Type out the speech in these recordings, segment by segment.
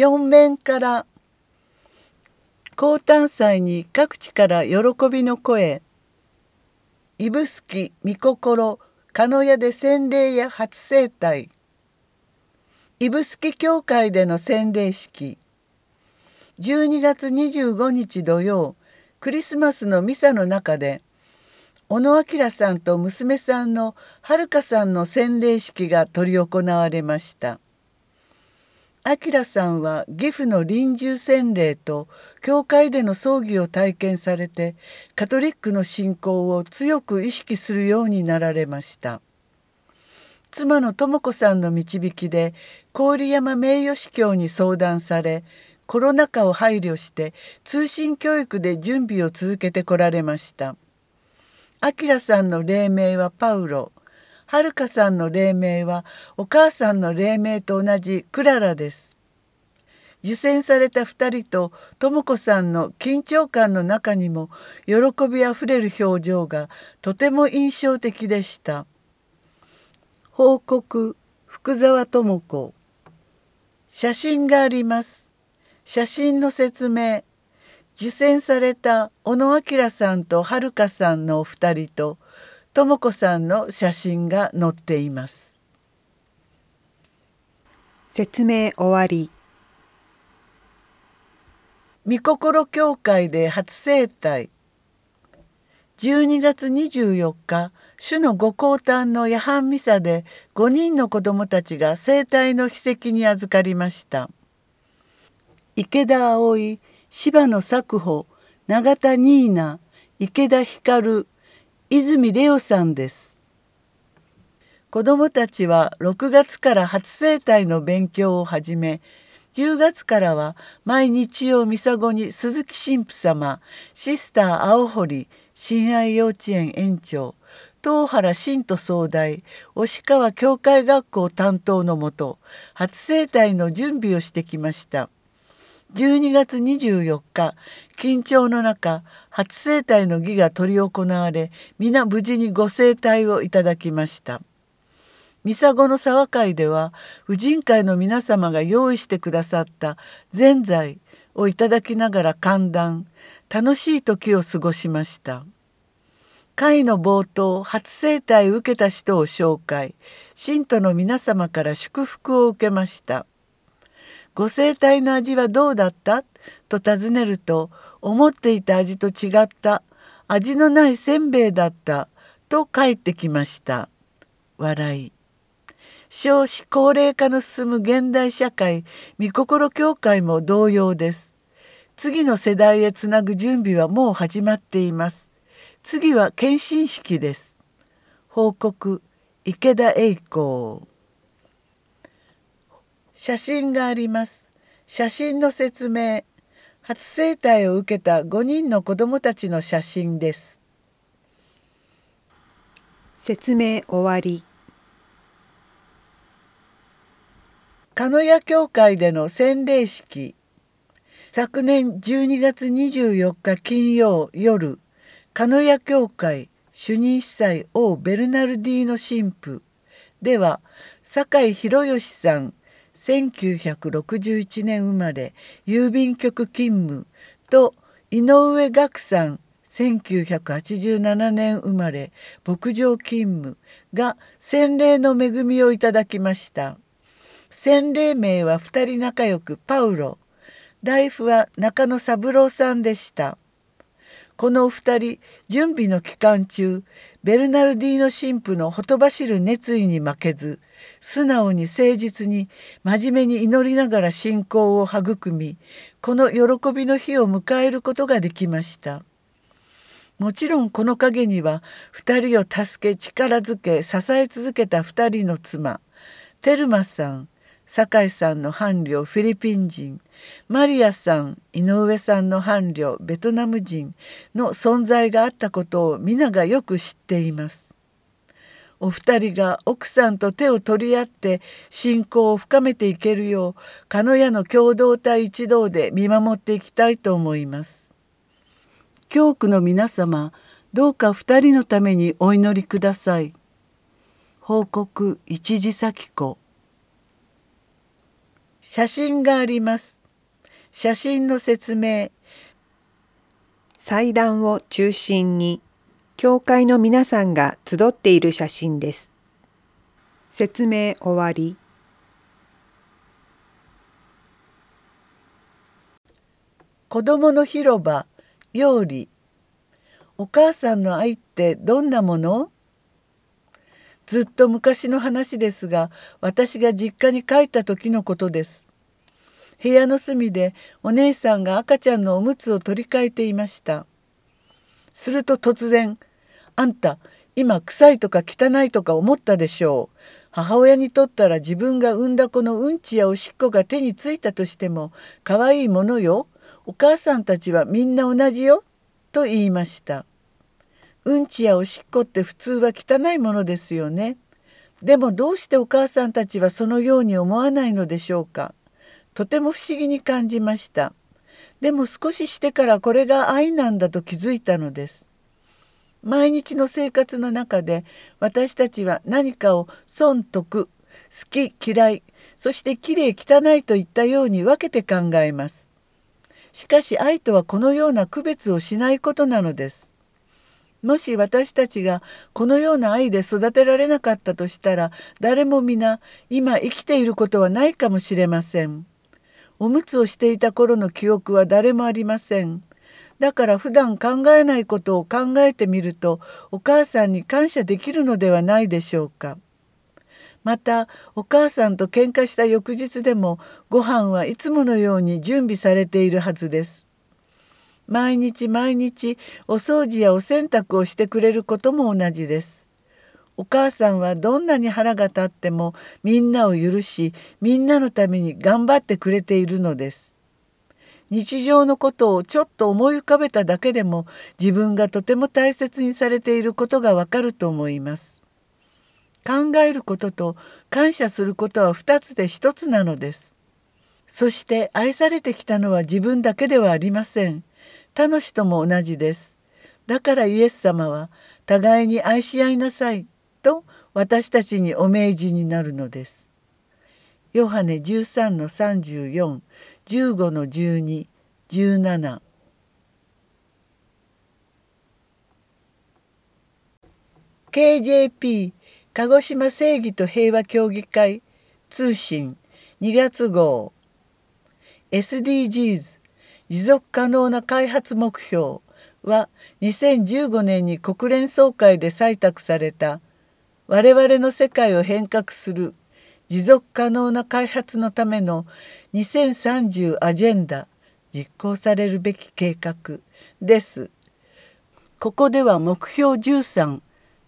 四面から高誕祭に各地から喜びの声指宿御心鹿屋で洗礼や初生体指宿教会での洗礼式12月25日土曜クリスマスのミサの中で小野明さんと娘さんの遥さんの洗礼式が執り行われました。明さんは義父の臨終洗礼と教会での葬儀を体験されてカトリックの信仰を強く意識するようになられました。妻の智子さんの導きで郡山名誉司教に相談されコロナ禍を配慮して通信教育で準備を続けてこられました。明さんの霊名はパウロ。はるかさんの霊名はお母さんの霊名と同じクララです。受選された2人と智子さんの緊張感の中にも喜びあふれる表情がとても印象的でした。報告福沢智子写真があります。写真の説明受選された小野明さんとはるかさんのお二人ととも子さんの写真が載っています。説明終わり。御心協会で初生体。12月24日主のご降誕の夜半ミサで5人の子どもたちが生体の秘跡に預かりました。池田葵柴野作保永田ニーナ池田光泉レオさんです子どもたちは6月から初生体の勉強を始め10月からは毎日曜ミサゴに鈴木神父様シスター青堀親愛幼稚園園長東原新都総大押川教会学校担当のもと初生体の準備をしてきました。12月24日緊張の中初生体の儀が執り行われ皆無事にご生体をいただきました。ミサゴの沢会では婦人会の皆様が用意してくださったぜんざいをいただきながら歓談楽しい時を過ごしました。会の冒頭初生体を受けた人を紹介。信徒の皆様から祝福を受けました。ご生体の味はどうだった？と尋ねると思っていた味と違った。味のないせんべいだった。と返ってきました。笑い。少子高齢化の進む現代社会御心協会も同様です。次の世代へつなぐ準備はもう始まっています。次は献身式です。報告。池田栄光。写真があります。写真の説明。初生体を受けた5人の子どもたちの写真です。説明終わり。鹿屋教会での洗礼式。昨年12月24日金曜夜、鹿屋教会主任司祭王ベルナルディーノ神父では酒井博義さん1961年生まれ郵便局勤務と井上岳さん1987年生まれ牧場勤務が洗礼の恵みをいただきました。洗礼名は2人仲良くパウロ。大夫は中野三郎さんでした。このお二人準備の期間中ベルナルディーノ神父のほとばしる熱意に負けず素直に誠実に真面目に祈りながら信仰を育みこの喜びの日を迎えることができました。もちろんこの陰には2人を助け力づけ支え続けた2人の妻テルマさん酒井さんの伴侶フィリピン人マリアさん井上さんの伴侶ベトナム人の存在があったことを皆がよく知っています。お二人が奥さんと手を取り合って信仰を深めていけるよう鹿屋の共同体一同で見守っていきたいと思います。教区の皆様どうか二人のためにお祈りください。報告一時咲子写真があります写真の説明祭壇を中心に教会の皆さんが集っている写真です。説明終わり。子供の広場料理お母さんの愛ってどんなもの？ずっと昔の話ですが私が実家に帰った時のことです部屋の隅でお姉さんが赤ちゃんのおむつを取り替えていました。すると突然「あんた今臭いとか汚いとか思ったでしょう。母親にとったら自分が産んだ子のうんちやおしっこが手についたとしても可愛いものよ。お母さんたちはみんな同じよ」と言いました。うんちやおしっこって普通は汚いものですよね。でもどうしてお母さんたちはそのように思わないのでしょうか。とても不思議に感じました。でも少ししてからこれが愛なんだと気づいたのです。毎日の生活の中で私たちは何かを損得好き嫌いそしてきれい汚いといったように分けて考えます。しかし愛とはこのような区別をしないことなのです。もし私たちがこのような愛で育てられなかったとしたら誰も皆今生きていることはないかもしれません。おむつをしていた頃の記憶は誰もありません。だから普段考えないことを考えてみるとお母さんに感謝できるのではないでしょうか。またお母さんと喧嘩した翌日でもご飯はいつものように準備されているはずです。毎日毎日お掃除やお洗濯をしてくれることも同じです。お母さんはどんなに腹が立ってもみんなを許しみんなのために頑張ってくれているのです。日常のことをちょっと思い浮かべただけでも自分がとても大切にされていることがわかると思います。考えることと感謝することは2つで1つなのです。そして愛されてきたのは自分だけではありません。他の人も同じです。だからイエス様は互いに愛し合いなさい。と私たちにお命じになるのです。ヨハネ13の34、15の12、17 KJP 鹿児島正義と平和協議会通信2月号 SDGs 持続可能な開発目標は2015年に国連総会で採択された我々の世界を変革する持続可能な開発のための2030アジェンダ実行されるべき計画です。ここでは目標13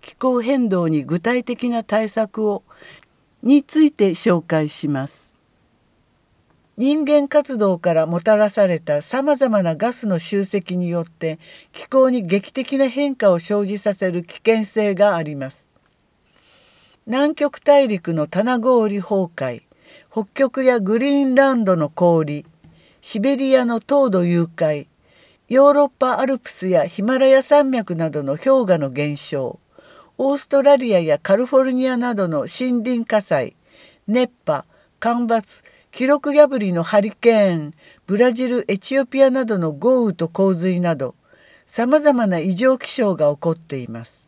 気候変動に具体的な対策をについて紹介します。人間活動からもたらされたさまざまなガスの集積によって気候に劇的な変化を生じさせる危険性があります。南極大陸の棚氷崩壊北極やグリーンランドの氷シベリアの凍土融解ヨーロッパアルプスやヒマラヤ山脈などの氷河の減少オーストラリアやカリフォルニアなどの森林火災熱波干ばつ記録破りのハリケーンブラジルエチオピアなどの豪雨と洪水などさまざまな異常気象が起こっています。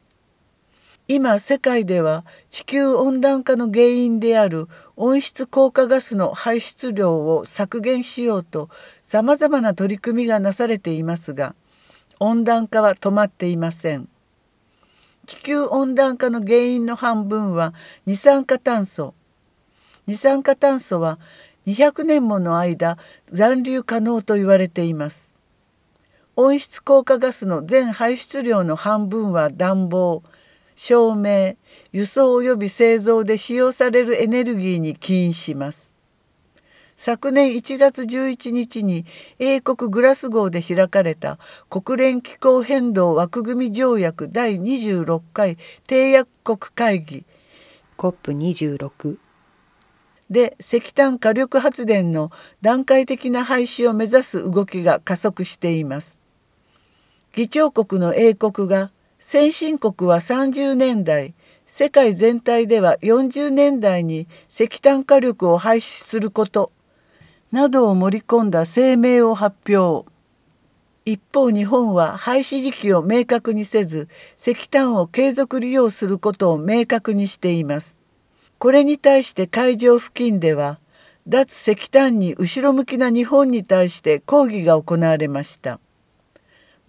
今世界では地球温暖化の原因である温室効果ガスの排出量を削減しようとさまざまな取り組みがなされていますが温暖化は止まっていません。地球温暖化の原因の半分は二酸化炭素。二酸化炭素は200年もの間残留可能と言われています。温室効果ガスの全排出量の半分は暖房。照明輸送及び製造で使用されるエネルギーに起因します。昨年1月11日に英国グラスゴーで開かれた国連気候変動枠組み条約第26回締約国会議。COP26 で石炭火力発電の段階的な廃止を目指す動きが加速しています。議長国の英国が先進国は30年代世界全体では40年代に石炭火力を廃止することなどを盛り込んだ声明を発表。一方日本は廃止時期を明確にせず石炭を継続利用することを明確にしています。これに対して会場付近では脱石炭に後ろ向きな日本に対して抗議が行われました。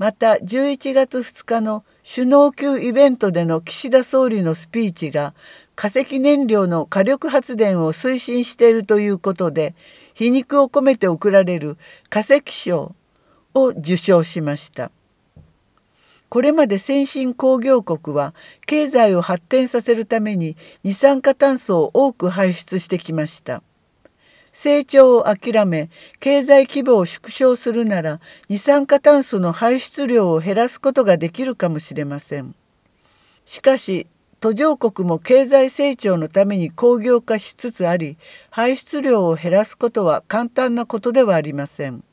また11月2日の首脳級イベントでの岸田総理のスピーチが化石燃料の火力発電を推進しているということで皮肉を込めて贈られる化石賞を受賞しました。これまで先進工業国は経済を発展させるために二酸化炭素を多く排出してきました。成長を諦め経済規模を縮小するなら二酸化炭素の排出量を減らすことができるかもしれません。しかし途上国も経済成長のために工業化しつつあり排出量を減らすことは簡単なことではありません。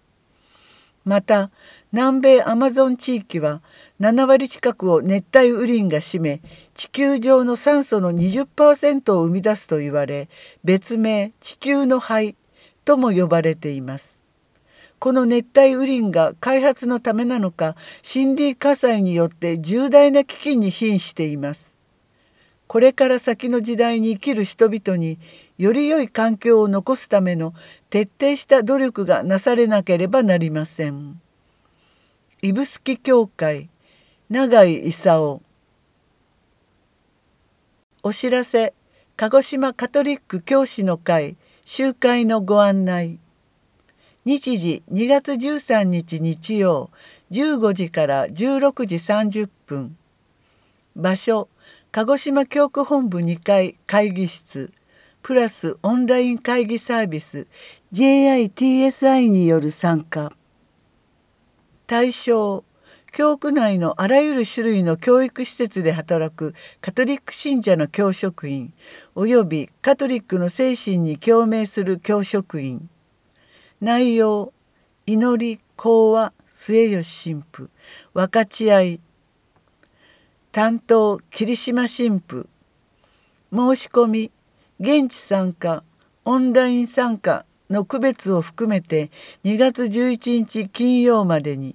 また南米アマゾン地域は7割近くを熱帯雨林が占め地球上の酸素の20%を生み出すと言われ別名地球の肺とも呼ばれていますこの熱帯雨林が開発のためなのか森林火災によって重大な危機に瀕していますこれから先の時代に生きる人々により良い環境を残すための徹底した努力がなされなければなりません。指宿教会永井勲お知らせ。鹿児島カトリック教師の会。集会のご案内。日時。2月13日日曜。15時から16時30分。場所。鹿児島教区本部2階。会議室。プラス。オンライン会議サービス。JITSI による参加。対象。教区内のあらゆる種類の教育施設で働くカトリック信者の教職員およびカトリックの精神に共鳴する教職員。内容祈り講話末吉神父。分かち合い担当霧島神父。申し込み現地参加オンライン参加の区別を含めて2月11日金曜までに。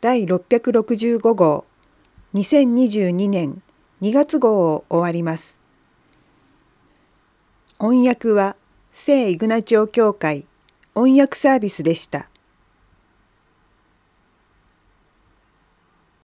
第665号2022年2月号を終わります。翻訳は聖イグナチオ教会翻訳サービスでした。